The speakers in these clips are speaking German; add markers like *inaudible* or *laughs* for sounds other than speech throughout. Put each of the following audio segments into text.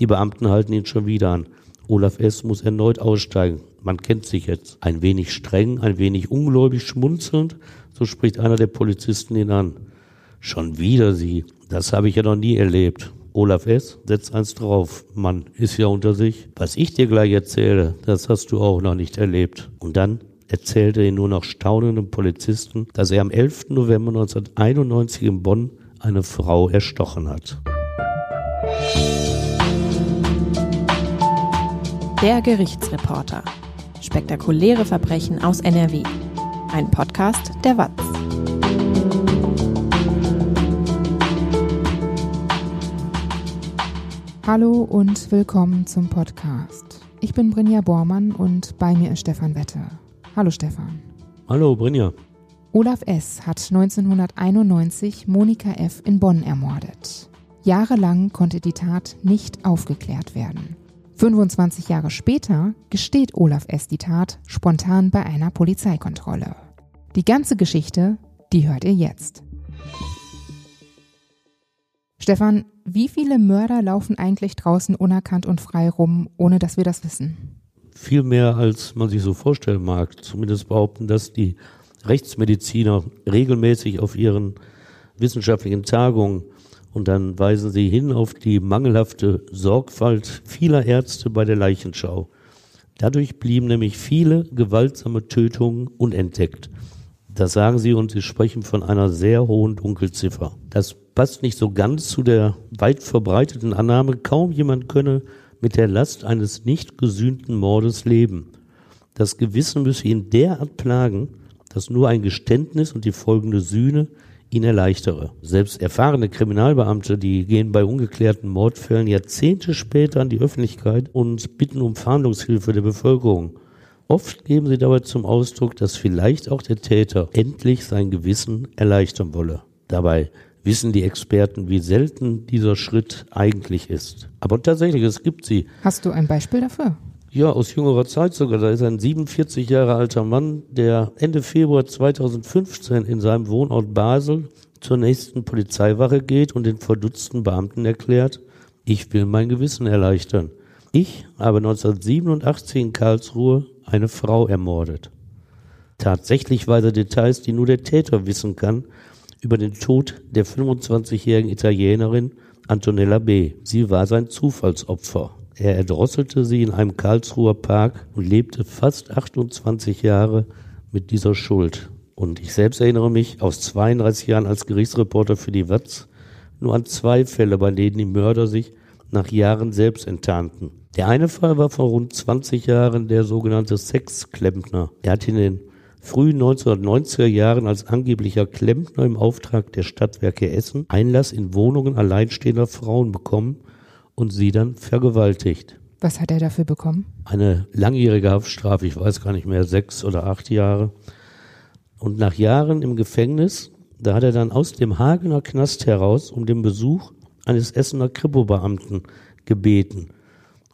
Die Beamten halten ihn schon wieder an. Olaf S. muss erneut aussteigen. Man kennt sich jetzt. Ein wenig streng, ein wenig ungläubig schmunzelnd, so spricht einer der Polizisten ihn an. Schon wieder Sie. Das habe ich ja noch nie erlebt. Olaf S. setzt eins drauf. Mann, ist ja unter sich. Was ich dir gleich erzähle, das hast du auch noch nicht erlebt. Und dann erzählte er nur noch staunenden Polizisten, dass er am 11. November 1991 in Bonn eine Frau erstochen hat. Der Gerichtsreporter. Spektakuläre Verbrechen aus NRW. Ein Podcast der WAZ. Hallo und willkommen zum Podcast. Ich bin Brinja Bormann und bei mir ist Stefan Wette. Hallo Stefan. Hallo Brinja. Olaf S. hat 1991 Monika F. in Bonn ermordet. Jahrelang konnte die Tat nicht aufgeklärt werden. 25 Jahre später gesteht Olaf S. die Tat spontan bei einer Polizeikontrolle. Die ganze Geschichte, die hört ihr jetzt. Stefan, wie viele Mörder laufen eigentlich draußen unerkannt und frei rum, ohne dass wir das wissen? Viel mehr, als man sich so vorstellen mag. Zumindest behaupten das die Rechtsmediziner regelmäßig auf ihren wissenschaftlichen Tagungen. Und dann weisen sie hin auf die mangelhafte Sorgfalt vieler Ärzte bei der Leichenschau. Dadurch blieben nämlich viele gewaltsame Tötungen unentdeckt. Das sagen sie und sie sprechen von einer sehr hohen Dunkelziffer. Das passt nicht so ganz zu der weit verbreiteten Annahme, kaum jemand könne mit der Last eines nicht gesühnten Mordes leben. Das Gewissen müsse ihn derart plagen, dass nur ein Geständnis und die folgende Sühne ihn erleichtere. Selbst erfahrene Kriminalbeamte, die gehen bei ungeklärten Mordfällen Jahrzehnte später an die Öffentlichkeit und bitten um Fahndungshilfe der Bevölkerung. Oft geben sie dabei zum Ausdruck, dass vielleicht auch der Täter endlich sein Gewissen erleichtern wolle. Dabei wissen die Experten, wie selten dieser Schritt eigentlich ist. Aber tatsächlich, es gibt sie. Hast du ein Beispiel dafür? Ja, aus jüngerer Zeit sogar. Da ist ein 47 Jahre alter Mann, der Ende Februar 2015 in seinem Wohnort Basel zur nächsten Polizeiwache geht und den verdutzten Beamten erklärt, ich will mein Gewissen erleichtern. Ich habe 1987 in Karlsruhe eine Frau ermordet. Tatsächlich weiß er Details, die nur der Täter wissen kann, über den Tod der 25-jährigen Italienerin Antonella B. Sie war sein Zufallsopfer. Er erdrosselte sie in einem Karlsruher Park und lebte fast 28 Jahre mit dieser Schuld. Und ich selbst erinnere mich aus 32 Jahren als Gerichtsreporter für die WAZ nur an zwei Fälle, bei denen die Mörder sich nach Jahren selbst enttarnten. Der eine Fall war vor rund 20 Jahren der sogenannte Sexklempner. Er hat in den frühen 1990er Jahren als angeblicher Klempner im Auftrag der Stadtwerke Essen Einlass in Wohnungen alleinstehender Frauen bekommen und sie dann vergewaltigt. Was hat er dafür bekommen? Eine langjährige Haftstrafe, ich weiß gar nicht mehr, sechs oder acht Jahre. Und nach Jahren im Gefängnis, da hat er dann aus dem Hagener Knast heraus um den Besuch eines Essener Kripo-Beamten gebeten.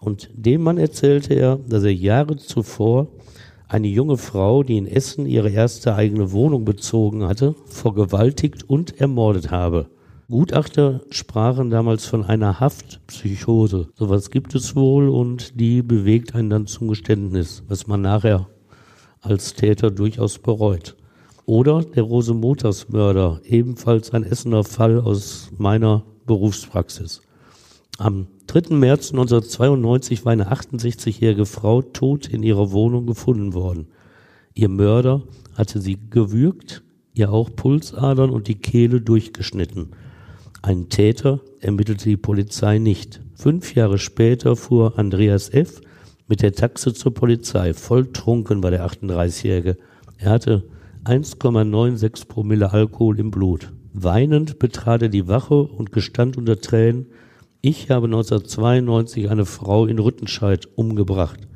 Und dem Mann erzählte er, dass er Jahre zuvor eine junge Frau, die in Essen ihre erste eigene Wohnung bezogen hatte, vergewaltigt und ermordet habe. Gutachter sprachen damals von einer Haftpsychose. Sowas gibt es wohl und die bewegt einen dann zum Geständnis, was man nachher als Täter durchaus bereut. Oder der Rosemonters-Mörder, ebenfalls ein Essener Fall aus meiner Berufspraxis. Am 3. März 1992 war eine 68-jährige Frau tot in ihrer Wohnung gefunden worden. Ihr Mörder hatte sie gewürgt, ihr auch Pulsadern und die Kehle durchgeschnitten. Einen Täter ermittelte die Polizei nicht. Fünf Jahre später fuhr Andreas F. mit der Taxe zur Polizei. Volltrunken war der 38-Jährige. Er hatte 1,96 Promille Alkohol im Blut. Weinend betrat er die Wache und gestand unter Tränen, ich habe 1992 eine Frau in Rüttenscheid umgebracht.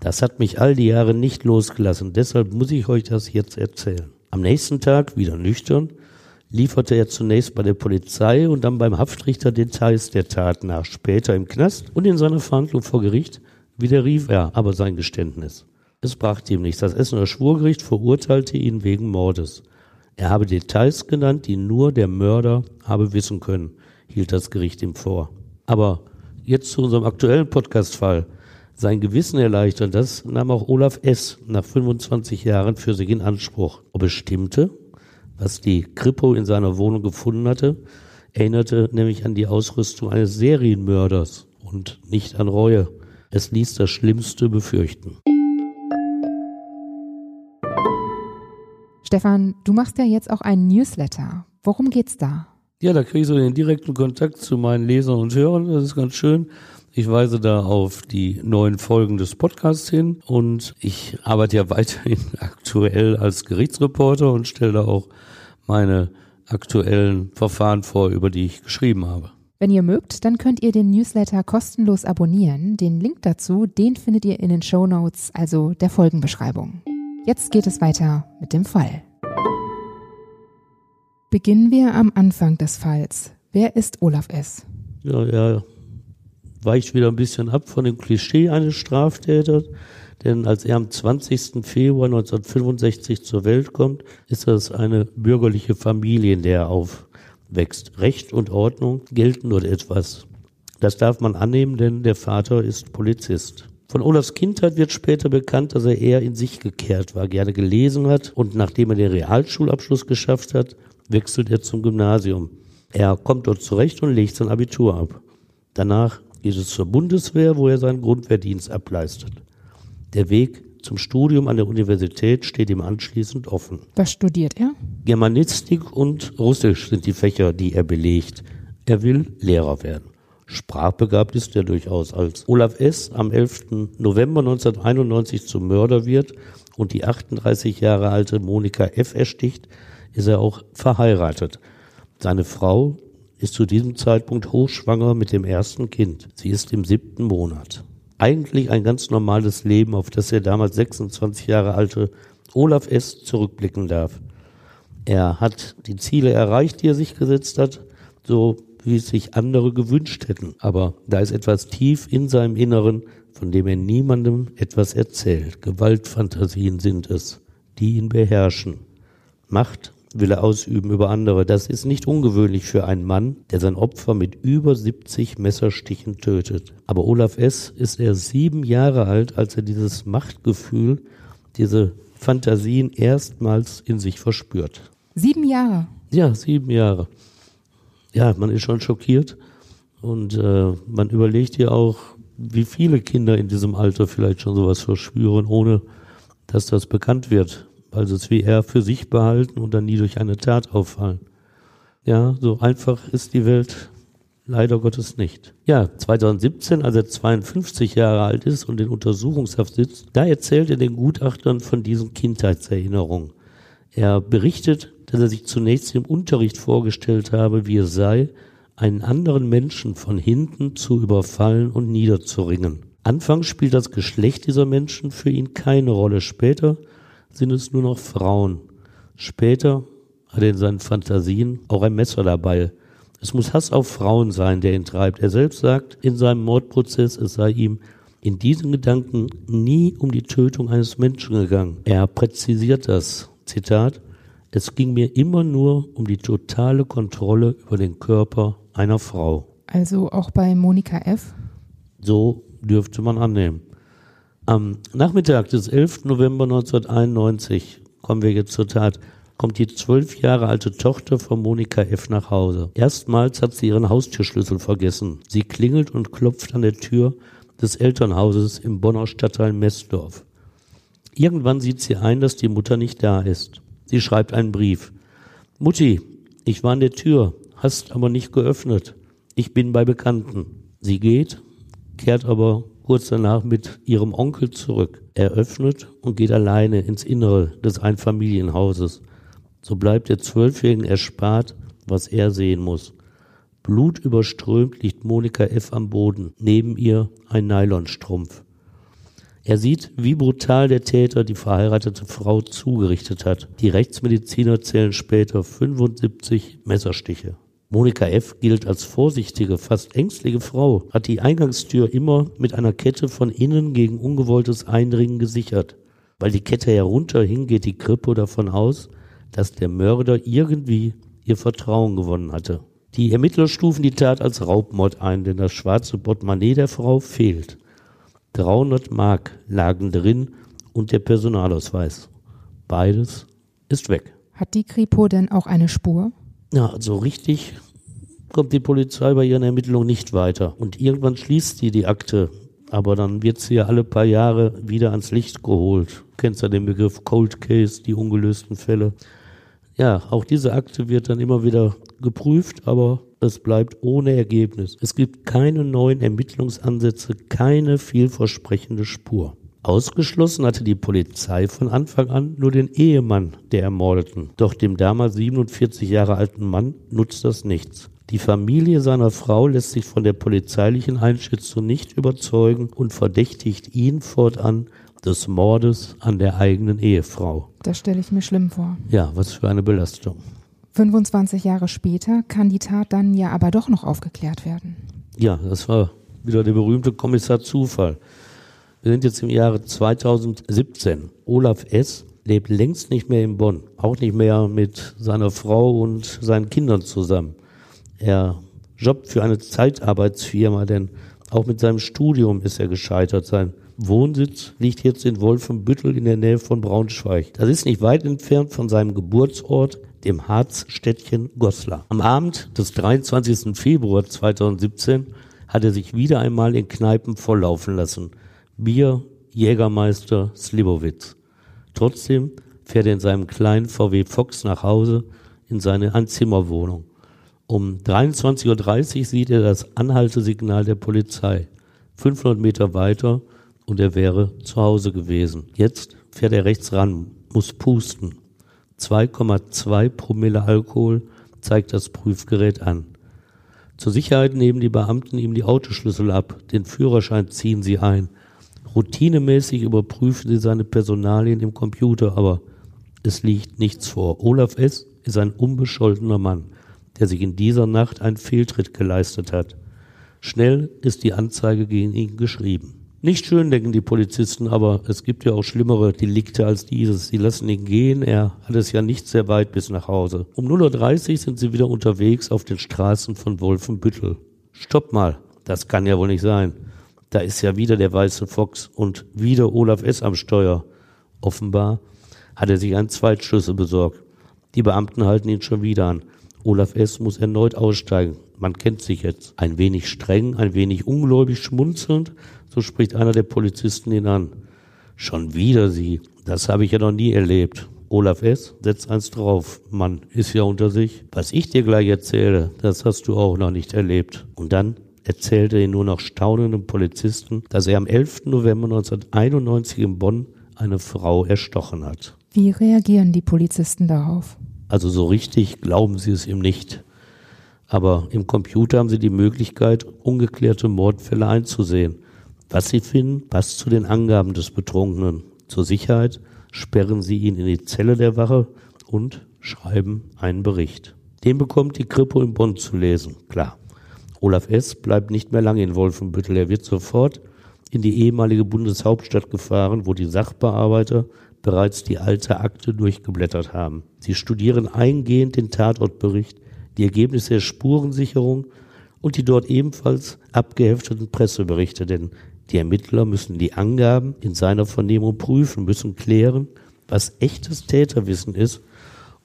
Das hat mich all die Jahre nicht losgelassen, deshalb muss ich euch das jetzt erzählen. Am nächsten Tag, wieder nüchtern, lieferte er zunächst bei der Polizei und dann beim Haftrichter Details der Tat nach. Später im Knast und in seiner Verhandlung vor Gericht widerrief er aber sein Geständnis. Es brachte ihm nichts. Das Essener Schwurgericht verurteilte ihn wegen Mordes. Er habe Details genannt, die nur der Mörder habe wissen können, hielt das Gericht ihm vor. Aber jetzt zu unserem aktuellen Podcast-Fall, sein Gewissen erleichtern, das nahm auch Olaf S. nach 25 Jahren für sich in Anspruch. Ob es stimmte, was die Kripo in seiner Wohnung gefunden hatte, erinnerte nämlich an die Ausrüstung eines Serienmörders und nicht an Reue. Es ließ das Schlimmste befürchten. Stefan, du machst ja jetzt auch einen Newsletter. Worum geht's da? Ja, da kriege ich so den direkten Kontakt zu meinen Lesern und Hörern. Das ist ganz schön. Ich weise da auf die neuen Folgen des Podcasts hin und ich arbeite ja *laughs* weiterhin aktuell als Gerichtsreporter und stelle da auch meine aktuellen Verfahren vor, über die ich geschrieben habe. Wenn ihr mögt, dann könnt ihr den Newsletter kostenlos abonnieren. Den Link dazu, den findet ihr in den Show Notes, also der Folgenbeschreibung. Jetzt geht es weiter mit dem Fall. Beginnen wir am Anfang des Falls. Wer ist Olaf S.? Ja, er weicht wieder ein bisschen ab von dem Klischee eines Straftäters, denn als er am 20. Februar 1965 zur Welt kommt, ist das eine bürgerliche Familie, in der er aufwächst. Recht und Ordnung gelten nur etwas. Das darf man annehmen, denn der Vater ist Polizist. Von Olafs Kindheit wird später bekannt, dass er eher in sich gekehrt war, gerne gelesen hat und nachdem er den Realschulabschluss geschafft hat, wechselt er zum Gymnasium. Er kommt dort zurecht und legt sein Abitur ab. Danach geht es zur Bundeswehr, wo er seinen Grundwehrdienst ableistet. Der Weg zum Studium an der Universität steht ihm anschließend offen. Was studiert er? Germanistik und Russisch sind die Fächer, die er belegt. Er will Lehrer werden. Sprachbegabt ist er durchaus. Als Olaf S. am 11. November 1991 zum Mörder wird und die 38 Jahre alte Monika F. ersticht, ist er auch verheiratet. Seine Frau ist zu diesem Zeitpunkt hochschwanger mit dem ersten Kind. Sie ist im siebten Monat. Eigentlich ein ganz normales Leben, auf das der damals 26 Jahre alte Olaf S. zurückblicken darf. Er hat die Ziele erreicht, die er sich gesetzt hat, so wie es sich andere gewünscht hätten. Aber da ist etwas tief in seinem Inneren, von dem er niemandem etwas erzählt. Gewaltfantasien sind es, die ihn beherrschen. Macht will er ausüben über andere. Das ist nicht ungewöhnlich für einen Mann, der sein Opfer mit über 70 Messerstichen tötet. Aber Olaf S. ist erst sieben Jahre alt, als er dieses Machtgefühl, diese Fantasien erstmals in sich verspürt. Sieben Jahre? Ja, sieben Jahre. Ja, man ist schon schockiert und äh, man überlegt ja auch, wie viele Kinder in diesem Alter vielleicht schon sowas verspüren, ohne dass das bekannt wird sie es wie er für sich behalten und dann nie durch eine Tat auffallen. Ja, so einfach ist die Welt leider Gottes nicht. Ja, 2017, als er 52 Jahre alt ist und in Untersuchungshaft sitzt, da erzählt er den Gutachtern von diesen Kindheitserinnerungen. Er berichtet, dass er sich zunächst im Unterricht vorgestellt habe, wie es sei, einen anderen Menschen von hinten zu überfallen und niederzuringen. Anfangs spielt das Geschlecht dieser Menschen für ihn keine Rolle. Später sind es nur noch Frauen. Später hat er in seinen Fantasien auch ein Messer dabei. Es muss Hass auf Frauen sein, der ihn treibt. Er selbst sagt in seinem Mordprozess, es sei ihm in diesen Gedanken nie um die Tötung eines Menschen gegangen. Er präzisiert das. Zitat, es ging mir immer nur um die totale Kontrolle über den Körper einer Frau. Also auch bei Monika F? So dürfte man annehmen. Am Nachmittag des 11. November 1991, kommen wir jetzt zur Tat, kommt die zwölf Jahre alte Tochter von Monika F. nach Hause. Erstmals hat sie ihren Haustürschlüssel vergessen. Sie klingelt und klopft an der Tür des Elternhauses im Bonner Stadtteil Messdorf. Irgendwann sieht sie ein, dass die Mutter nicht da ist. Sie schreibt einen Brief. Mutti, ich war an der Tür, hast aber nicht geöffnet. Ich bin bei Bekannten. Sie geht, kehrt aber kurz danach mit ihrem Onkel zurück. Er öffnet und geht alleine ins Innere des Einfamilienhauses. So bleibt der Zwölfjährigen erspart, was er sehen muss. Blutüberströmt liegt Monika F. am Boden, neben ihr ein Nylonstrumpf. Er sieht, wie brutal der Täter die verheiratete Frau zugerichtet hat. Die Rechtsmediziner zählen später 75 Messerstiche. Monika F. gilt als vorsichtige, fast ängstliche Frau, hat die Eingangstür immer mit einer Kette von innen gegen ungewolltes Eindringen gesichert. Weil die Kette herunterhing, geht die Kripo davon aus, dass der Mörder irgendwie ihr Vertrauen gewonnen hatte. Die Ermittler stufen die Tat als Raubmord ein, denn das schwarze Portemonnaie der Frau fehlt. 300 Mark lagen drin und der Personalausweis. Beides ist weg. Hat die Kripo denn auch eine Spur? Ja, also richtig kommt die Polizei bei ihren Ermittlungen nicht weiter. Und irgendwann schließt sie die Akte. Aber dann wird sie ja alle paar Jahre wieder ans Licht geholt. Du kennst ja den Begriff Cold Case, die ungelösten Fälle. Ja, auch diese Akte wird dann immer wieder geprüft, aber es bleibt ohne Ergebnis. Es gibt keine neuen Ermittlungsansätze, keine vielversprechende Spur. Ausgeschlossen hatte die Polizei von Anfang an nur den Ehemann der Ermordeten. Doch dem damals 47 Jahre alten Mann nutzt das nichts. Die Familie seiner Frau lässt sich von der polizeilichen Einschätzung nicht überzeugen und verdächtigt ihn fortan des Mordes an der eigenen Ehefrau. Das stelle ich mir schlimm vor. Ja, was für eine Belastung. 25 Jahre später kann die Tat dann ja aber doch noch aufgeklärt werden. Ja, das war wieder der berühmte Kommissar Zufall. Wir sind jetzt im Jahre 2017. Olaf S. lebt längst nicht mehr in Bonn, auch nicht mehr mit seiner Frau und seinen Kindern zusammen. Er jobbt für eine Zeitarbeitsfirma, denn auch mit seinem Studium ist er gescheitert. Sein Wohnsitz liegt jetzt in Wolfenbüttel in der Nähe von Braunschweig. Das ist nicht weit entfernt von seinem Geburtsort, dem Harzstädtchen Goslar. Am Abend des 23. Februar 2017 hat er sich wieder einmal in Kneipen volllaufen lassen. Bier, Jägermeister, Slibowitz. Trotzdem fährt er in seinem kleinen VW Fox nach Hause in seine Einzimmerwohnung. Um 23.30 Uhr sieht er das Anhaltesignal der Polizei. 500 Meter weiter und er wäre zu Hause gewesen. Jetzt fährt er rechts ran, muss pusten. 2,2 Promille Alkohol zeigt das Prüfgerät an. Zur Sicherheit nehmen die Beamten ihm die Autoschlüssel ab, den Führerschein ziehen sie ein. Routinemäßig überprüfen sie seine Personalien im Computer, aber es liegt nichts vor. Olaf S. ist ein unbescholtener Mann, der sich in dieser Nacht einen Fehltritt geleistet hat. Schnell ist die Anzeige gegen ihn geschrieben. Nicht schön, denken die Polizisten, aber es gibt ja auch schlimmere Delikte als dieses. Sie lassen ihn gehen, er hat es ja nicht sehr weit bis nach Hause. Um 0.30 Uhr sind sie wieder unterwegs auf den Straßen von Wolfenbüttel. Stopp mal, das kann ja wohl nicht sein. Da ist ja wieder der weiße Fox und wieder Olaf S. am Steuer. Offenbar hat er sich einen Zweitschlüssel besorgt. Die Beamten halten ihn schon wieder an. Olaf S. muss erneut aussteigen. Man kennt sich jetzt. Ein wenig streng, ein wenig ungläubig schmunzelnd, so spricht einer der Polizisten ihn an. Schon wieder Sie. Das habe ich ja noch nie erlebt. Olaf S. setzt eins drauf. Mann, ist ja unter sich. Was ich dir gleich erzähle, das hast du auch noch nicht erlebt. Und dann erzählte den nur noch staunenden Polizisten, dass er am 11. November 1991 in Bonn eine Frau erstochen hat. Wie reagieren die Polizisten darauf? Also so richtig glauben sie es ihm nicht. Aber im Computer haben sie die Möglichkeit, ungeklärte Mordfälle einzusehen. Was sie finden, passt zu den Angaben des Betrunkenen. Zur Sicherheit sperren sie ihn in die Zelle der Wache und schreiben einen Bericht. Den bekommt die Kripo in Bonn zu lesen, klar. Olaf S. bleibt nicht mehr lange in Wolfenbüttel. Er wird sofort in die ehemalige Bundeshauptstadt gefahren, wo die Sachbearbeiter bereits die alte Akte durchgeblättert haben. Sie studieren eingehend den Tatortbericht, die Ergebnisse der Spurensicherung und die dort ebenfalls abgehefteten Presseberichte, denn die Ermittler müssen die Angaben in seiner Vernehmung prüfen, müssen klären, was echtes Täterwissen ist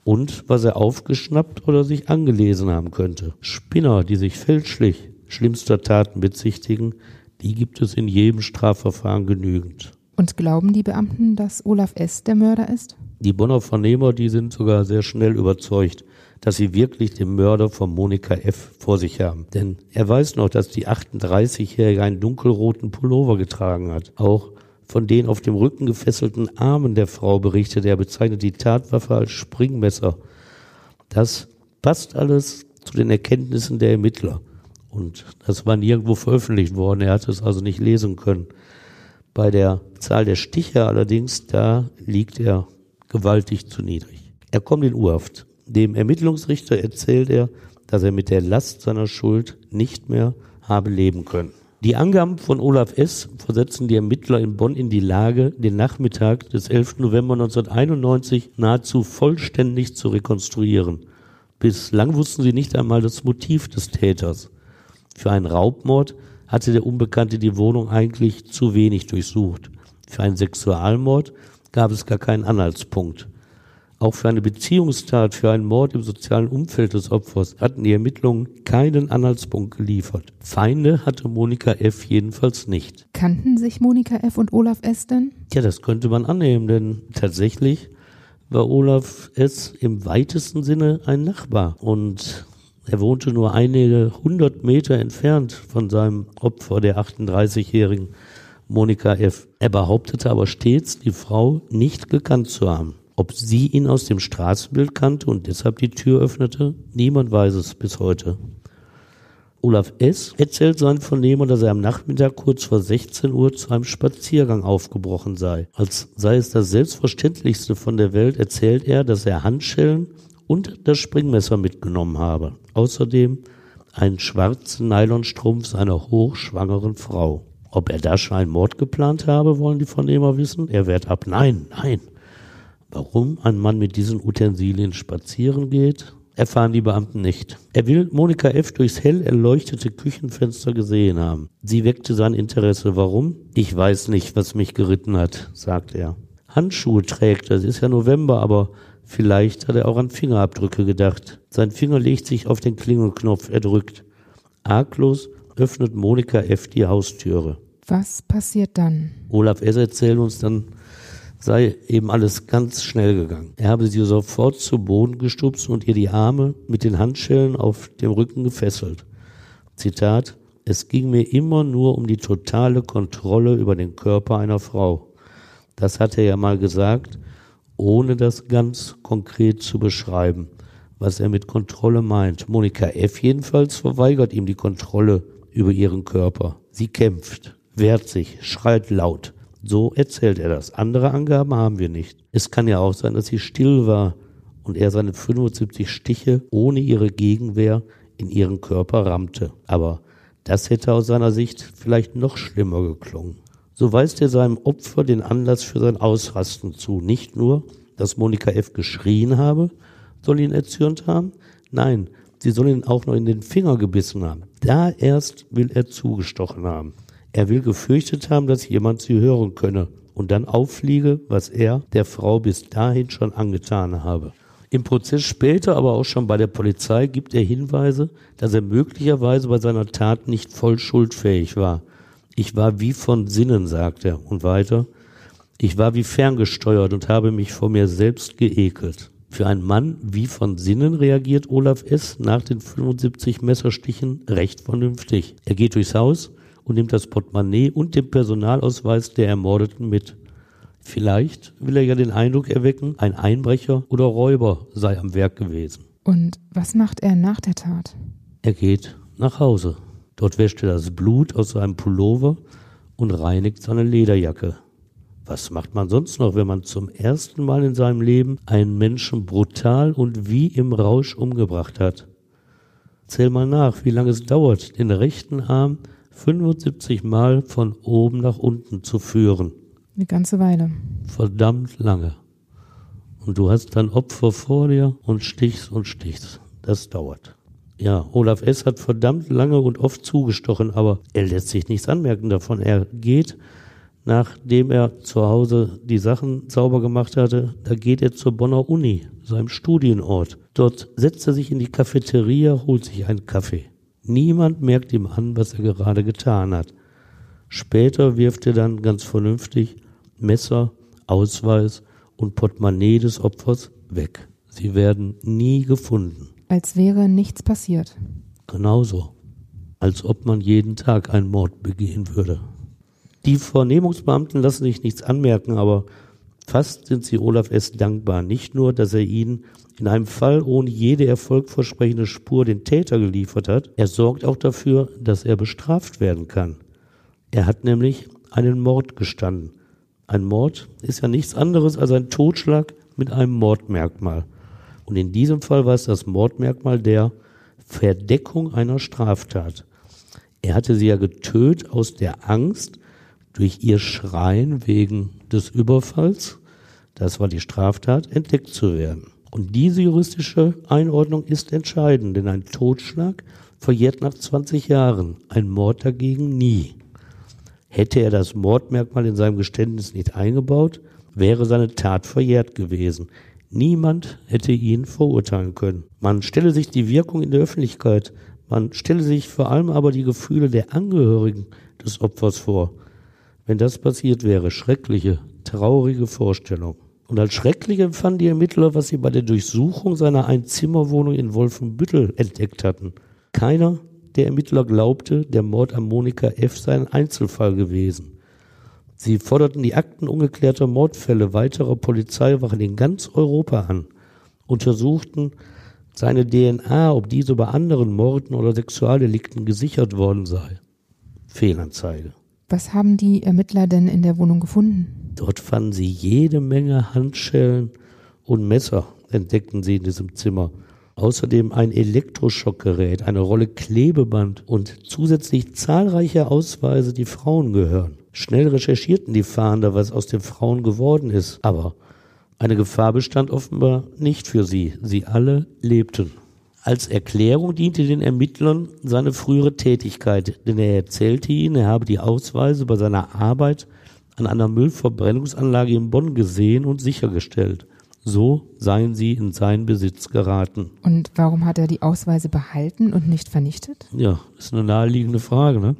und was er aufgeschnappt oder sich angelesen haben könnte. Spinner, die sich fälschlich schlimmster Taten bezichtigen, die gibt es in jedem Strafverfahren genügend. Und glauben die Beamten, dass Olaf S. der Mörder ist? Die Bonner Vernehmer, die sind sogar sehr schnell überzeugt, dass sie wirklich den Mörder von Monika F. vor sich haben. Denn er weiß noch, dass die 38-Jährige einen dunkelroten Pullover getragen hat. Auch von den auf dem Rücken gefesselten Armen der Frau berichtet. Er bezeichnet die Tatwaffe als Springmesser. Das passt alles zu den Erkenntnissen der Ermittler. Und das war nirgendwo veröffentlicht worden. Er hat es also nicht lesen können. Bei der Zahl der Stiche allerdings, da liegt er gewaltig zu niedrig. Er kommt in Urhaft. Dem Ermittlungsrichter erzählt er, dass er mit der Last seiner Schuld nicht mehr habe leben können. Die Angaben von Olaf S. versetzen die Ermittler in Bonn in die Lage, den Nachmittag des 11. November 1991 nahezu vollständig zu rekonstruieren. Bislang wussten sie nicht einmal das Motiv des Täters. Für einen Raubmord hatte der Unbekannte die Wohnung eigentlich zu wenig durchsucht. Für einen Sexualmord gab es gar keinen Anhaltspunkt. Auch für eine Beziehungstat, für einen Mord im sozialen Umfeld des Opfers hatten die Ermittlungen keinen Anhaltspunkt geliefert. Feinde hatte Monika F. jedenfalls nicht. Kannten sich Monika F. und Olaf S. denn? Ja, das könnte man annehmen, denn tatsächlich war Olaf S. im weitesten Sinne ein Nachbar und er wohnte nur einige hundert Meter entfernt von seinem Opfer, der 38-jährigen Monika F. Er behauptete aber stets, die Frau nicht gekannt zu haben. Ob sie ihn aus dem Straßenbild kannte und deshalb die Tür öffnete, niemand weiß es bis heute. Olaf S. erzählt seinen Vernehmer, dass er am Nachmittag kurz vor 16 Uhr zu einem Spaziergang aufgebrochen sei. Als sei es das Selbstverständlichste von der Welt, erzählt er, dass er Handschellen und das Springmesser mitgenommen habe. Außerdem einen schwarzen Nylonstrumpf seiner hochschwangeren Frau. Ob er da schon einen Mord geplant habe, wollen die Vernehmer wissen. Er wehrt ab. Nein, nein. Warum ein Mann mit diesen Utensilien spazieren geht, erfahren die Beamten nicht. Er will Monika F. durchs hell erleuchtete Küchenfenster gesehen haben. Sie weckte sein Interesse. Warum? Ich weiß nicht, was mich geritten hat, sagt er. Handschuhe trägt, es ist ja November, aber vielleicht hat er auch an Fingerabdrücke gedacht. Sein Finger legt sich auf den Klingelknopf, er drückt. Arglos öffnet Monika F. die Haustüre. Was passiert dann? Olaf S. erzählt uns dann, sei eben alles ganz schnell gegangen. Er habe sie sofort zu Boden gestupst und ihr die Arme mit den Handschellen auf dem Rücken gefesselt. Zitat, es ging mir immer nur um die totale Kontrolle über den Körper einer Frau. Das hat er ja mal gesagt, ohne das ganz konkret zu beschreiben, was er mit Kontrolle meint. Monika F. jedenfalls verweigert ihm die Kontrolle über ihren Körper. Sie kämpft, wehrt sich, schreit laut. So erzählt er das. Andere Angaben haben wir nicht. Es kann ja auch sein, dass sie still war und er seine 75 Stiche ohne ihre Gegenwehr in ihren Körper rammte. Aber das hätte aus seiner Sicht vielleicht noch schlimmer geklungen. So weist er seinem Opfer den Anlass für sein Ausrasten zu. Nicht nur, dass Monika F. geschrien habe, soll ihn erzürnt haben. Nein, sie soll ihn auch noch in den Finger gebissen haben. Da erst will er zugestochen haben. Er will gefürchtet haben, dass jemand sie hören könne und dann auffliege, was er der Frau bis dahin schon angetan habe. Im Prozess später, aber auch schon bei der Polizei, gibt er Hinweise, dass er möglicherweise bei seiner Tat nicht voll schuldfähig war. Ich war wie von Sinnen, sagt er. Und weiter, ich war wie ferngesteuert und habe mich vor mir selbst geekelt. Für einen Mann wie von Sinnen reagiert Olaf S. nach den 75 Messerstichen recht vernünftig. Er geht durchs Haus, und nimmt das Portemonnaie und den Personalausweis der Ermordeten mit. Vielleicht will er ja den Eindruck erwecken, ein Einbrecher oder Räuber sei am Werk gewesen. Und was macht er nach der Tat? Er geht nach Hause. Dort wäscht er das Blut aus seinem Pullover und reinigt seine Lederjacke. Was macht man sonst noch, wenn man zum ersten Mal in seinem Leben einen Menschen brutal und wie im Rausch umgebracht hat? Zähl mal nach, wie lange es dauert, den rechten Arm 75 Mal von oben nach unten zu führen. Eine ganze Weile. Verdammt lange. Und du hast dann Opfer vor dir und stichst und stichst. Das dauert. Ja, Olaf S. hat verdammt lange und oft zugestochen, aber er lässt sich nichts anmerken davon. Er geht, nachdem er zu Hause die Sachen sauber gemacht hatte, da geht er zur Bonner Uni, seinem Studienort. Dort setzt er sich in die Cafeteria, holt sich einen Kaffee. Niemand merkt ihm an, was er gerade getan hat. Später wirft er dann ganz vernünftig Messer, Ausweis und Portemonnaie des Opfers weg. Sie werden nie gefunden. Als wäre nichts passiert. Genauso. Als ob man jeden Tag einen Mord begehen würde. Die Vernehmungsbeamten lassen sich nichts anmerken, aber fast sind sie Olaf S. dankbar. Nicht nur, dass er ihnen in einem Fall ohne jede erfolgversprechende Spur den Täter geliefert hat. Er sorgt auch dafür, dass er bestraft werden kann. Er hat nämlich einen Mord gestanden. Ein Mord ist ja nichts anderes als ein Totschlag mit einem Mordmerkmal. Und in diesem Fall war es das Mordmerkmal der Verdeckung einer Straftat. Er hatte sie ja getötet aus der Angst, durch ihr Schreien wegen des Überfalls, das war die Straftat, entdeckt zu werden. Und diese juristische Einordnung ist entscheidend, denn ein Totschlag verjährt nach 20 Jahren, ein Mord dagegen nie. Hätte er das Mordmerkmal in seinem Geständnis nicht eingebaut, wäre seine Tat verjährt gewesen. Niemand hätte ihn verurteilen können. Man stelle sich die Wirkung in der Öffentlichkeit, man stelle sich vor allem aber die Gefühle der Angehörigen des Opfers vor. Wenn das passiert wäre, schreckliche, traurige Vorstellung. Und als schrecklich empfanden die Ermittler, was sie bei der Durchsuchung seiner Einzimmerwohnung in Wolfenbüttel entdeckt hatten. Keiner der Ermittler glaubte, der Mord an Monika F. sei ein Einzelfall gewesen. Sie forderten die Akten ungeklärter Mordfälle weiterer Polizeiwachen in ganz Europa an, untersuchten seine DNA, ob diese bei anderen Morden oder Sexualdelikten gesichert worden sei. Fehlanzeige. Was haben die Ermittler denn in der Wohnung gefunden? Dort fanden sie jede Menge Handschellen und Messer, entdeckten sie in diesem Zimmer. Außerdem ein Elektroschockgerät, eine Rolle Klebeband und zusätzlich zahlreiche Ausweise, die Frauen gehören. Schnell recherchierten die Fahnder, was aus den Frauen geworden ist, aber eine Gefahr bestand offenbar nicht für sie. Sie alle lebten. Als Erklärung diente den Ermittlern seine frühere Tätigkeit, denn er erzählte ihnen, er habe die Ausweise bei seiner Arbeit an einer Müllverbrennungsanlage in Bonn gesehen und sichergestellt. So seien sie in seinen Besitz geraten. Und warum hat er die Ausweise behalten und nicht vernichtet? Ja, ist eine naheliegende Frage. Ne?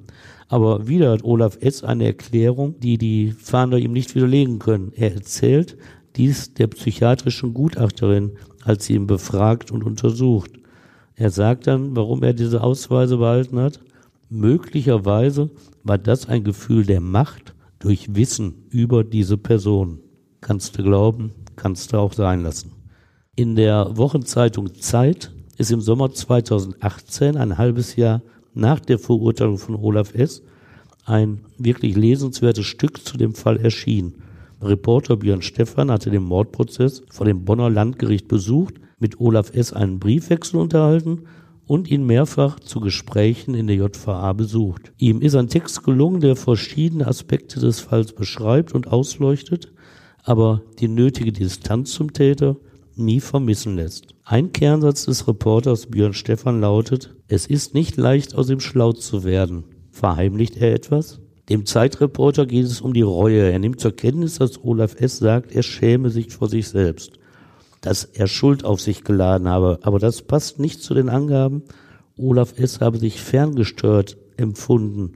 Aber wieder hat Olaf S. eine Erklärung, die die Fahnder ihm nicht widerlegen können. Er erzählt dies der psychiatrischen Gutachterin, als sie ihn befragt und untersucht. Er sagt dann, warum er diese Ausweise behalten hat. Möglicherweise war das ein Gefühl der Macht durch Wissen über diese Person. Kannst du glauben, kannst du auch sein lassen. In der Wochenzeitung Zeit ist im Sommer 2018, ein halbes Jahr nach der Verurteilung von Olaf S., ein wirklich lesenswertes Stück zu dem Fall erschienen. Reporter Björn Stephan hatte den Mordprozess vor dem Bonner Landgericht besucht, mit Olaf S. einen Briefwechsel unterhalten und ihn mehrfach zu Gesprächen in der JVA besucht. Ihm ist ein Text gelungen, der verschiedene Aspekte des Falls beschreibt und ausleuchtet, aber die nötige Distanz zum Täter nie vermissen lässt. Ein Kernsatz des Reporters Björn Stephan lautet, es ist nicht leicht aus ihm schlau zu werden. Verheimlicht er etwas? Dem Zeitreporter geht es um die Reue. Er nimmt zur Kenntnis, dass Olaf S. sagt, er schäme sich vor sich selbst, dass er Schuld auf sich geladen habe. Aber das passt nicht zu den Angaben. Olaf S. habe sich ferngesteuert empfunden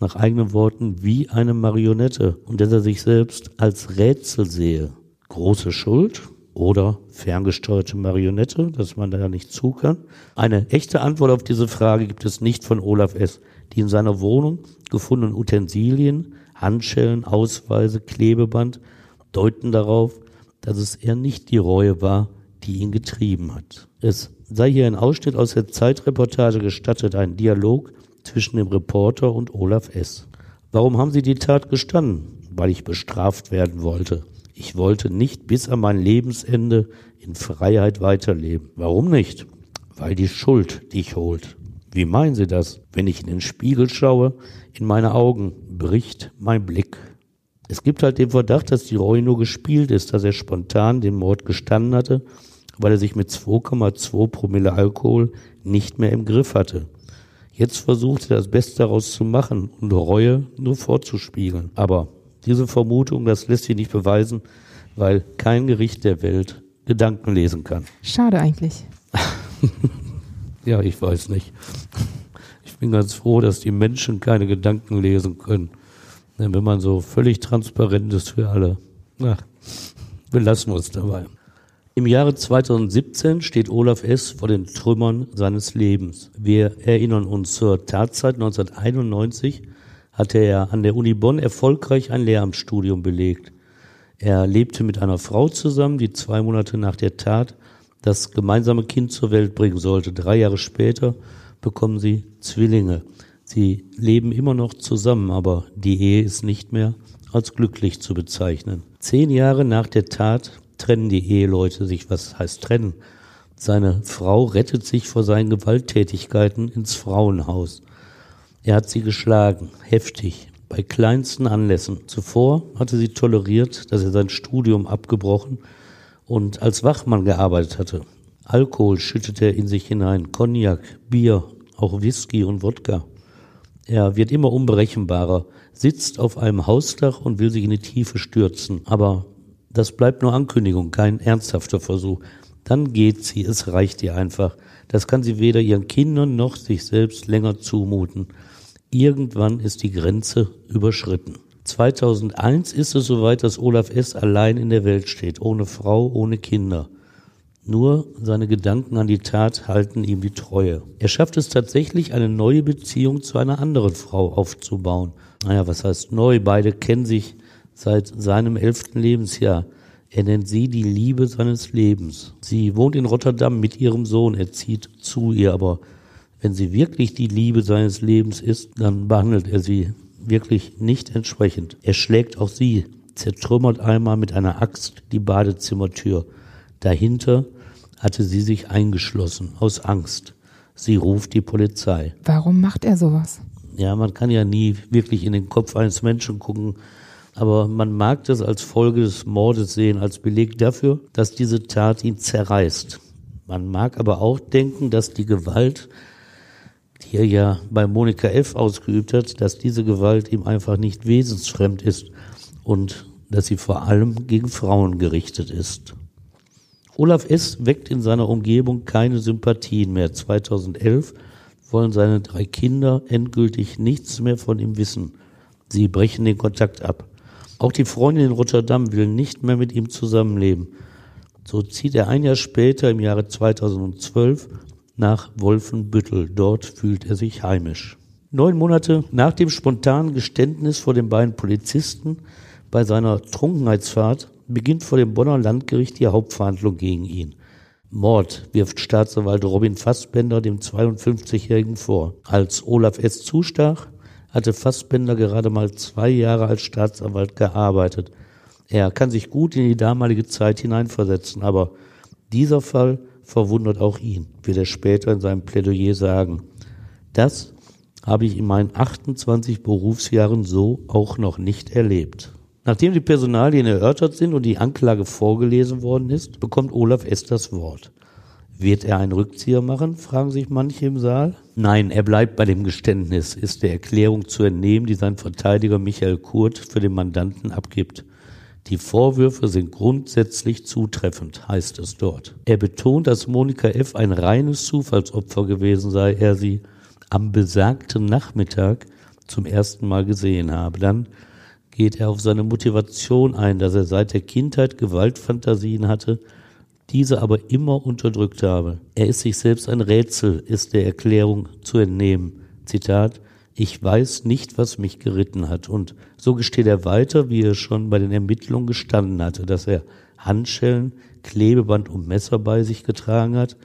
nach eigenen Worten wie eine Marionette und dass er sich selbst als Rätsel sehe. Große Schuld oder ferngesteuerte Marionette, dass man da nicht zu kann? Eine echte Antwort auf diese Frage gibt es nicht von Olaf S. Die in seiner Wohnung gefundenen Utensilien, Handschellen, Ausweise, Klebeband deuten darauf, dass es eher nicht die Reue war, die ihn getrieben hat. Es sei hier ein Ausschnitt aus der Zeitreportage gestattet, ein Dialog zwischen dem Reporter und Olaf S. Warum haben Sie die Tat gestanden? Weil ich bestraft werden wollte. Ich wollte nicht bis an mein Lebensende in Freiheit weiterleben. Warum nicht? Weil die Schuld dich holt. Wie meinen Sie das? Wenn ich in den Spiegel schaue, in meine Augen bricht mein Blick. Es gibt halt den Verdacht, dass die Reue nur gespielt ist, dass er spontan den Mord gestanden hatte, weil er sich mit 2,2 Promille Alkohol nicht mehr im Griff hatte. Jetzt versucht er das Beste daraus zu machen und Reue nur vorzuspiegeln. Aber diese Vermutung, das lässt sich nicht beweisen, weil kein Gericht der Welt Gedanken lesen kann. Schade eigentlich. *laughs* ja, ich weiß nicht. Ich bin ganz froh, dass die Menschen keine Gedanken lesen können. Denn wenn man so völlig transparent ist für alle, ach, wir es dabei. Im Jahre 2017 steht Olaf S. vor den Trümmern seines Lebens. Wir erinnern uns zur Tatzeit 1991 hatte er an der Uni Bonn erfolgreich ein Lehramtsstudium belegt. Er lebte mit einer Frau zusammen, die zwei Monate nach der Tat das gemeinsame Kind zur Welt bringen sollte. Drei Jahre später bekommen sie Zwillinge. Sie leben immer noch zusammen, aber die Ehe ist nicht mehr als glücklich zu bezeichnen. Zehn Jahre nach der Tat trennen die Eheleute sich. Was heißt trennen? Seine Frau rettet sich vor seinen Gewalttätigkeiten ins Frauenhaus. Er hat sie geschlagen, heftig, bei kleinsten Anlässen. Zuvor hatte sie toleriert, dass er sein Studium abgebrochen und als Wachmann gearbeitet hatte. Alkohol schüttete er in sich hinein, Cognac, Bier, auch Whisky und Wodka. Er wird immer unberechenbarer, sitzt auf einem Hausdach und will sich in die Tiefe stürzen. Aber das bleibt nur Ankündigung, kein ernsthafter Versuch. Dann geht sie, es reicht ihr einfach. Das kann sie weder ihren Kindern noch sich selbst länger zumuten. Irgendwann ist die Grenze überschritten. 2001 ist es soweit, dass Olaf S. allein in der Welt steht, ohne Frau, ohne Kinder. Nur seine Gedanken an die Tat halten ihm die Treue. Er schafft es tatsächlich, eine neue Beziehung zu einer anderen Frau aufzubauen. Naja, was heißt neu? Beide kennen sich seit seinem elften Lebensjahr. Er nennt sie die Liebe seines Lebens. Sie wohnt in Rotterdam mit ihrem Sohn. Er zieht zu ihr, aber wenn sie wirklich die Liebe seines Lebens ist, dann behandelt er sie wirklich nicht entsprechend. Er schlägt auch sie, zertrümmert einmal mit einer Axt die Badezimmertür. Dahinter hatte sie sich eingeschlossen, aus Angst. Sie ruft die Polizei. Warum macht er sowas? Ja, man kann ja nie wirklich in den Kopf eines Menschen gucken, aber man mag das als Folge des Mordes sehen, als Beleg dafür, dass diese Tat ihn zerreißt. Man mag aber auch denken, dass die Gewalt, die er ja bei Monika F. ausgeübt hat, dass diese Gewalt ihm einfach nicht wesensfremd ist und dass sie vor allem gegen Frauen gerichtet ist. Olaf S. weckt in seiner Umgebung keine Sympathien mehr. 2011 wollen seine drei Kinder endgültig nichts mehr von ihm wissen. Sie brechen den Kontakt ab. Auch die Freundin in Rotterdam will nicht mehr mit ihm zusammenleben. So zieht er ein Jahr später, im Jahre 2012, nach Wolfenbüttel. Dort fühlt er sich heimisch. Neun Monate nach dem spontanen Geständnis vor den beiden Polizisten bei seiner Trunkenheitsfahrt beginnt vor dem Bonner Landgericht die Hauptverhandlung gegen ihn. Mord wirft Staatsanwalt Robin Fassbender dem 52-Jährigen vor. Als Olaf S. zustach, hatte Fassbender gerade mal zwei Jahre als Staatsanwalt gearbeitet. Er kann sich gut in die damalige Zeit hineinversetzen, aber dieser Fall verwundert auch ihn, wird er später in seinem Plädoyer sagen. Das habe ich in meinen 28 Berufsjahren so auch noch nicht erlebt. Nachdem die Personalien erörtert sind und die Anklage vorgelesen worden ist, bekommt Olaf S. das Wort. Wird er einen Rückzieher machen, fragen sich manche im Saal. Nein, er bleibt bei dem Geständnis, ist der Erklärung zu entnehmen, die sein Verteidiger Michael Kurt für den Mandanten abgibt. Die Vorwürfe sind grundsätzlich zutreffend, heißt es dort. Er betont, dass Monika F. ein reines Zufallsopfer gewesen sei, er sie am besagten Nachmittag zum ersten Mal gesehen habe. Dann geht er auf seine Motivation ein, dass er seit der Kindheit Gewaltfantasien hatte, diese aber immer unterdrückt habe. Er ist sich selbst ein Rätsel, ist der Erklärung zu entnehmen. Zitat, ich weiß nicht, was mich geritten hat. Und so gesteht er weiter, wie er schon bei den Ermittlungen gestanden hatte, dass er Handschellen, Klebeband und Messer bei sich getragen hat.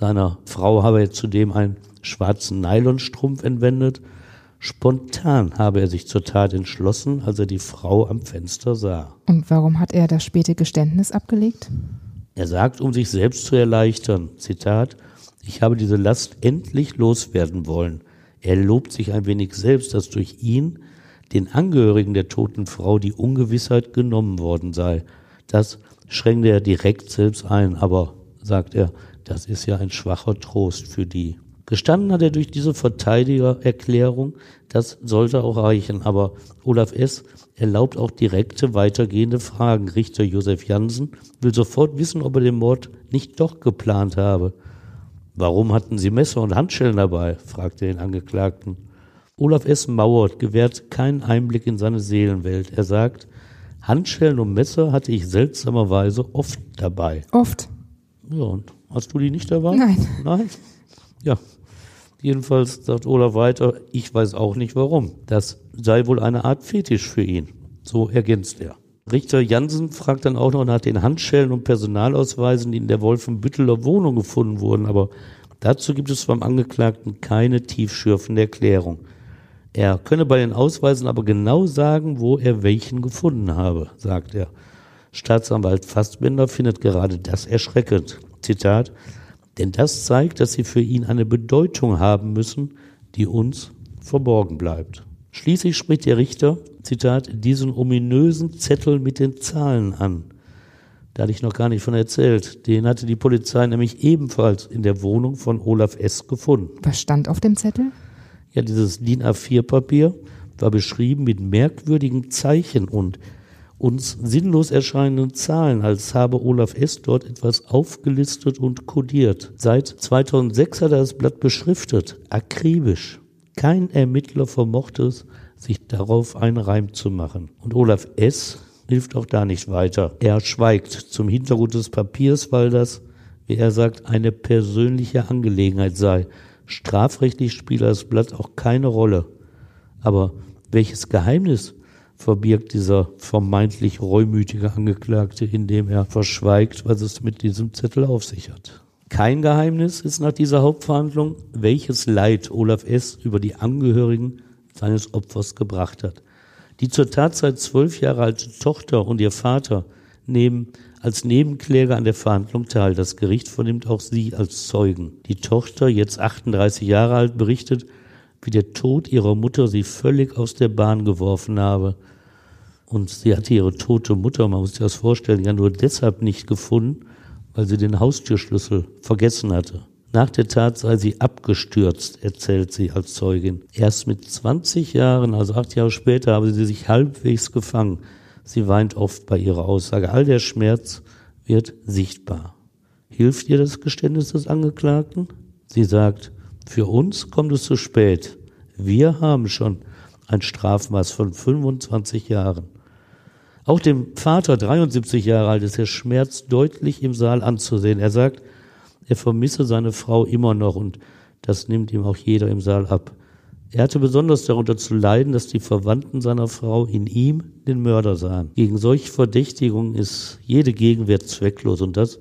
Seiner Frau habe er zudem einen schwarzen Nylonstrumpf entwendet. Spontan habe er sich zur Tat entschlossen, als er die Frau am Fenster sah. Und warum hat er das späte Geständnis abgelegt? Er sagt, um sich selbst zu erleichtern, Zitat, ich habe diese Last endlich loswerden wollen. Er lobt sich ein wenig selbst, dass durch ihn den Angehörigen der toten Frau die Ungewissheit genommen worden sei. Das schränkt er direkt selbst ein, aber, sagt er, das ist ja ein schwacher Trost für die. Gestanden hat er durch diese Verteidigererklärung, das sollte auch reichen, aber Olaf S. erlaubt auch direkte weitergehende Fragen. Richter Josef Jansen will sofort wissen, ob er den Mord nicht doch geplant habe. Warum hatten Sie Messer und Handschellen dabei? fragte den Angeklagten. Olaf S. mauert, gewährt keinen Einblick in seine Seelenwelt. Er sagt, Handschellen und Messer hatte ich seltsamerweise oft dabei. Oft. Ja, und hast du die nicht dabei? Nein. Nein? Ja. Jedenfalls sagt Olaf weiter, ich weiß auch nicht warum. Das sei wohl eine Art Fetisch für ihn. So ergänzt er. Richter Jansen fragt dann auch noch nach den Handschellen und Personalausweisen, die in der Wolfenbütteler Wohnung gefunden wurden, aber dazu gibt es vom Angeklagten keine tiefschürfende Erklärung. Er könne bei den Ausweisen aber genau sagen, wo er welchen gefunden habe, sagt er. Staatsanwalt Fassbender findet gerade das erschreckend. Zitat, denn das zeigt, dass sie für ihn eine Bedeutung haben müssen, die uns verborgen bleibt. Schließlich spricht der Richter, Zitat, diesen ominösen Zettel mit den Zahlen an. Da hatte ich noch gar nicht von erzählt. Den hatte die Polizei nämlich ebenfalls in der Wohnung von Olaf S. gefunden. Was stand auf dem Zettel? Ja, dieses DIN A4-Papier war beschrieben mit merkwürdigen Zeichen und uns sinnlos erscheinenden Zahlen, als habe Olaf S. dort etwas aufgelistet und kodiert. Seit 2006 hat er das Blatt beschriftet, akribisch. Kein Ermittler vermochte es, sich darauf einen Reim zu machen. Und Olaf S. hilft auch da nicht weiter. Er schweigt zum Hintergrund des Papiers, weil das, wie er sagt, eine persönliche Angelegenheit sei. Strafrechtlich spiele das Blatt auch keine Rolle. Aber welches Geheimnis verbirgt dieser vermeintlich reumütige Angeklagte, indem er verschweigt, was es mit diesem Zettel auf sich hat. Kein Geheimnis ist nach dieser Hauptverhandlung, welches Leid Olaf S. über die Angehörigen seines Opfers gebracht hat. Die zur Tatzeit zwölf Jahre alte Tochter und ihr Vater nehmen als Nebenkläger an der Verhandlung teil. Das Gericht vernimmt auch sie als Zeugen. Die Tochter, jetzt 38 Jahre alt, berichtet, wie der Tod ihrer Mutter sie völlig aus der Bahn geworfen habe. Und sie hatte ihre tote Mutter, man muss sich das vorstellen, ja nur deshalb nicht gefunden, weil sie den Haustürschlüssel vergessen hatte. Nach der Tat sei sie abgestürzt, erzählt sie als Zeugin. Erst mit 20 Jahren, also acht Jahre später, habe sie sich halbwegs gefangen. Sie weint oft bei ihrer Aussage. All der Schmerz wird sichtbar. Hilft ihr das Geständnis des Angeklagten? Sie sagt, für uns kommt es zu spät. Wir haben schon ein Strafmaß von 25 Jahren. Auch dem Vater, 73 Jahre alt, ist der Schmerz deutlich im Saal anzusehen. Er sagt, er vermisse seine Frau immer noch und das nimmt ihm auch jeder im Saal ab. Er hatte besonders darunter zu leiden, dass die Verwandten seiner Frau in ihm den Mörder sahen. Gegen solche Verdächtigungen ist jede Gegenwehr zwecklos und das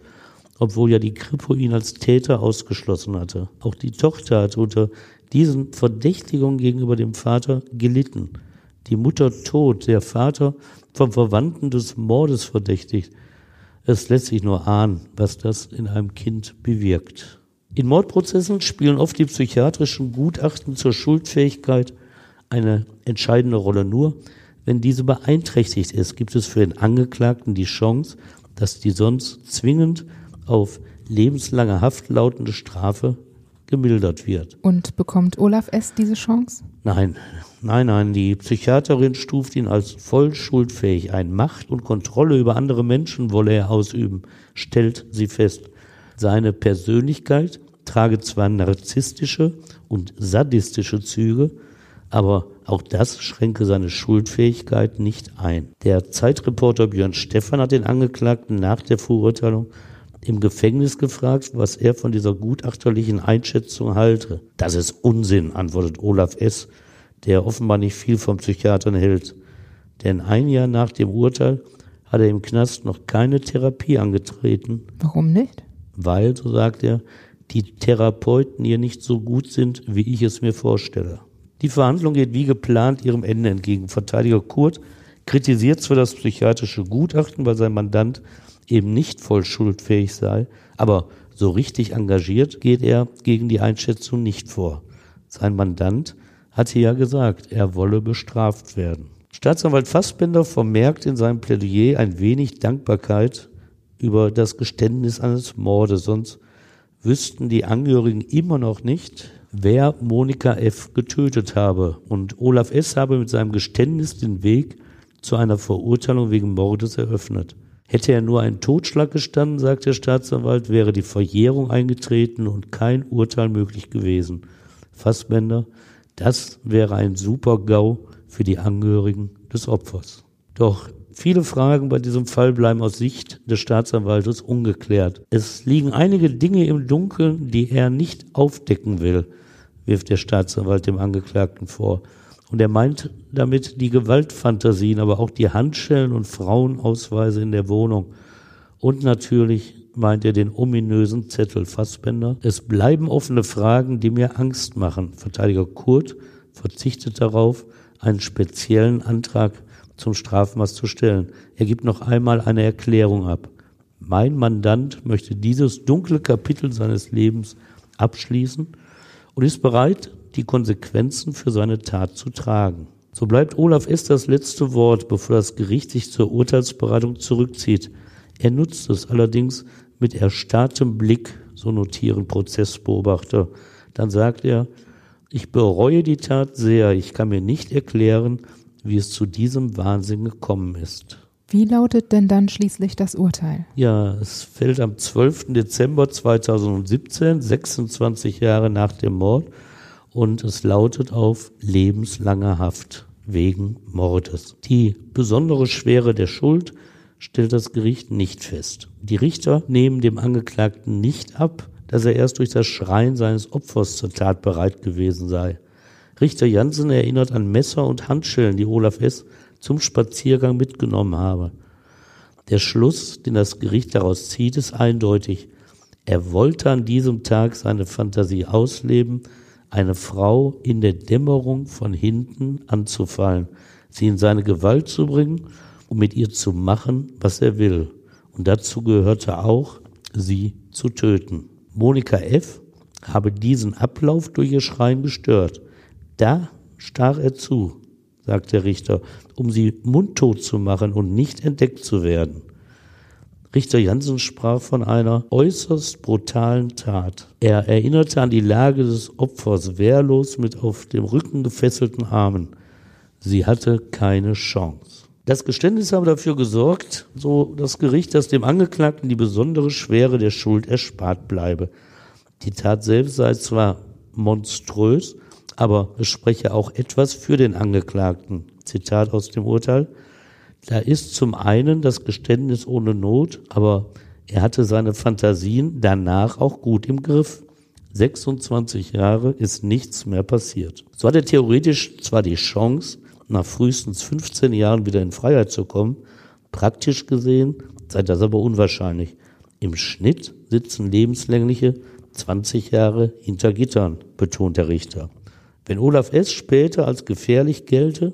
obwohl ja die Kripo ihn als Täter ausgeschlossen hatte. Auch die Tochter hat unter diesen Verdächtigungen gegenüber dem Vater gelitten. Die Mutter tot, der Vater vom Verwandten des Mordes verdächtigt. Es lässt sich nur ahnen, was das in einem Kind bewirkt. In Mordprozessen spielen oft die psychiatrischen Gutachten zur Schuldfähigkeit eine entscheidende Rolle. Nur wenn diese beeinträchtigt ist, gibt es für den Angeklagten die Chance, dass die sonst zwingend auf lebenslange Haft lautende Strafe gemildert wird. Und bekommt Olaf S. diese Chance? Nein, nein, nein. Die Psychiaterin stuft ihn als voll schuldfähig ein. Macht und Kontrolle über andere Menschen wolle er ausüben, stellt sie fest. Seine Persönlichkeit trage zwar narzisstische und sadistische Züge, aber auch das schränke seine Schuldfähigkeit nicht ein. Der Zeitreporter Björn Stephan hat den Angeklagten nach der Verurteilung im Gefängnis gefragt, was er von dieser gutachterlichen Einschätzung halte. Das ist Unsinn, antwortet Olaf S., der offenbar nicht viel vom Psychiatern hält. Denn ein Jahr nach dem Urteil hat er im Knast noch keine Therapie angetreten. Warum nicht? Weil, so sagt er, die Therapeuten hier nicht so gut sind, wie ich es mir vorstelle. Die Verhandlung geht wie geplant ihrem Ende entgegen. Verteidiger Kurt kritisiert zwar das psychiatrische Gutachten, weil sein Mandant eben nicht voll schuldfähig sei, aber so richtig engagiert geht er gegen die Einschätzung nicht vor. Sein Mandant hatte ja gesagt, er wolle bestraft werden. Staatsanwalt Fassbender vermerkt in seinem Plädoyer ein wenig Dankbarkeit über das Geständnis eines Mordes, sonst wüssten die Angehörigen immer noch nicht, wer Monika F. getötet habe. Und Olaf S. habe mit seinem Geständnis den Weg zu einer Verurteilung wegen Mordes eröffnet. Hätte er nur einen Totschlag gestanden, sagt der Staatsanwalt, wäre die Verjährung eingetreten und kein Urteil möglich gewesen. Fassbender, das wäre ein super GAU für die Angehörigen des Opfers. Doch viele Fragen bei diesem Fall bleiben aus Sicht des Staatsanwaltes ungeklärt. Es liegen einige Dinge im Dunkeln, die er nicht aufdecken will, wirft der Staatsanwalt dem Angeklagten vor. Und er meint damit die Gewaltfantasien, aber auch die Handschellen und Frauenausweise in der Wohnung. Und natürlich meint er den ominösen Zettel Fassbender. Es bleiben offene Fragen, die mir Angst machen. Verteidiger Kurt verzichtet darauf, einen speziellen Antrag zum Strafmaß zu stellen. Er gibt noch einmal eine Erklärung ab. Mein Mandant möchte dieses dunkle Kapitel seines Lebens abschließen und ist bereit, die Konsequenzen für seine Tat zu tragen. So bleibt Olaf S. das letzte Wort, bevor das Gericht sich zur Urteilsberatung zurückzieht. Er nutzt es allerdings mit erstarrtem Blick, so notieren Prozessbeobachter. Dann sagt er, ich bereue die Tat sehr, ich kann mir nicht erklären, wie es zu diesem Wahnsinn gekommen ist. Wie lautet denn dann schließlich das Urteil? Ja, es fällt am 12. Dezember 2017, 26 Jahre nach dem Mord, und es lautet auf lebenslange Haft wegen Mordes. Die besondere Schwere der Schuld stellt das Gericht nicht fest. Die Richter nehmen dem Angeklagten nicht ab, dass er erst durch das Schreien seines Opfers zur Tat bereit gewesen sei. Richter Jansen erinnert an Messer und Handschellen, die Olaf S. zum Spaziergang mitgenommen habe. Der Schluss, den das Gericht daraus zieht, ist eindeutig. Er wollte an diesem Tag seine Fantasie ausleben, eine Frau in der Dämmerung von hinten anzufallen, sie in seine Gewalt zu bringen um mit ihr zu machen, was er will. Und dazu gehörte auch, sie zu töten. Monika F. habe diesen Ablauf durch ihr Schreien gestört. Da stach er zu, sagt der Richter, um sie mundtot zu machen und nicht entdeckt zu werden. Richter Jansen sprach von einer äußerst brutalen Tat. Er erinnerte an die Lage des Opfers, wehrlos mit auf dem Rücken gefesselten Armen. Sie hatte keine Chance. Das Geständnis habe dafür gesorgt, so das Gericht, dass dem Angeklagten die besondere Schwere der Schuld erspart bleibe. Die Tat selbst sei zwar monströs, aber es spreche auch etwas für den Angeklagten. Zitat aus dem Urteil. Da ist zum einen das Geständnis ohne Not, aber er hatte seine Fantasien danach auch gut im Griff. 26 Jahre ist nichts mehr passiert. So hat er theoretisch zwar die Chance, nach frühestens 15 Jahren wieder in Freiheit zu kommen. Praktisch gesehen sei das aber unwahrscheinlich. Im Schnitt sitzen lebenslängliche 20 Jahre hinter Gittern, betont der Richter. Wenn Olaf S. später als gefährlich gelte,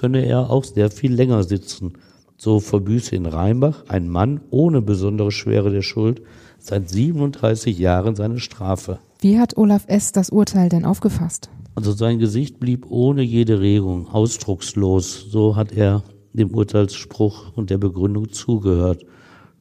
könne er auch sehr viel länger sitzen. So verbüße in Rheinbach ein Mann ohne besondere Schwere der Schuld seit 37 Jahren seine Strafe. Wie hat Olaf S. das Urteil denn aufgefasst? Also sein Gesicht blieb ohne jede Regung, ausdruckslos. So hat er dem Urteilsspruch und der Begründung zugehört.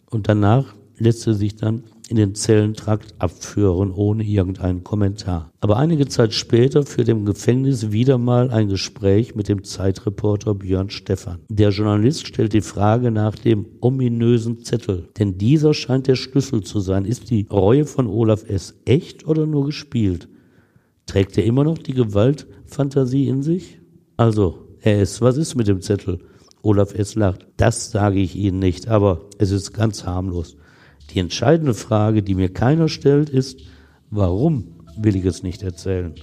Und danach lässt er sich dann in den Zellentrakt abführen, ohne irgendeinen Kommentar. Aber einige Zeit später führt im Gefängnis wieder mal ein Gespräch mit dem Zeitreporter Björn Stephan. Der Journalist stellt die Frage nach dem ominösen Zettel, denn dieser scheint der Schlüssel zu sein. Ist die Reue von Olaf S. echt oder nur gespielt? Trägt er immer noch die Gewaltfantasie in sich? Also, S., was ist mit dem Zettel? Olaf S. lacht. Das sage ich Ihnen nicht, aber es ist ganz harmlos. Die entscheidende Frage, die mir keiner stellt, ist, warum will ich es nicht erzählen?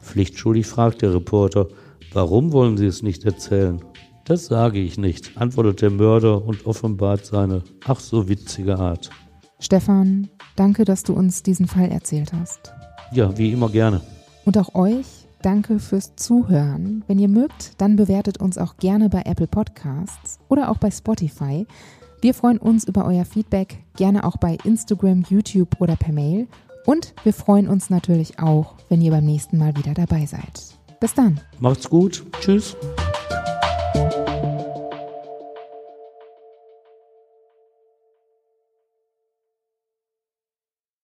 Pflichtschuldig fragt der Reporter, warum wollen Sie es nicht erzählen? Das sage ich nicht, antwortet der Mörder und offenbart seine ach so witzige Art. Stefan, danke, dass du uns diesen Fall erzählt hast. Ja, wie immer gerne. Und auch euch danke fürs Zuhören. Wenn ihr mögt, dann bewertet uns auch gerne bei Apple Podcasts oder auch bei Spotify. Wir freuen uns über euer Feedback, gerne auch bei Instagram, YouTube oder per Mail. Und wir freuen uns natürlich auch, wenn ihr beim nächsten Mal wieder dabei seid. Bis dann. Macht's gut. Tschüss.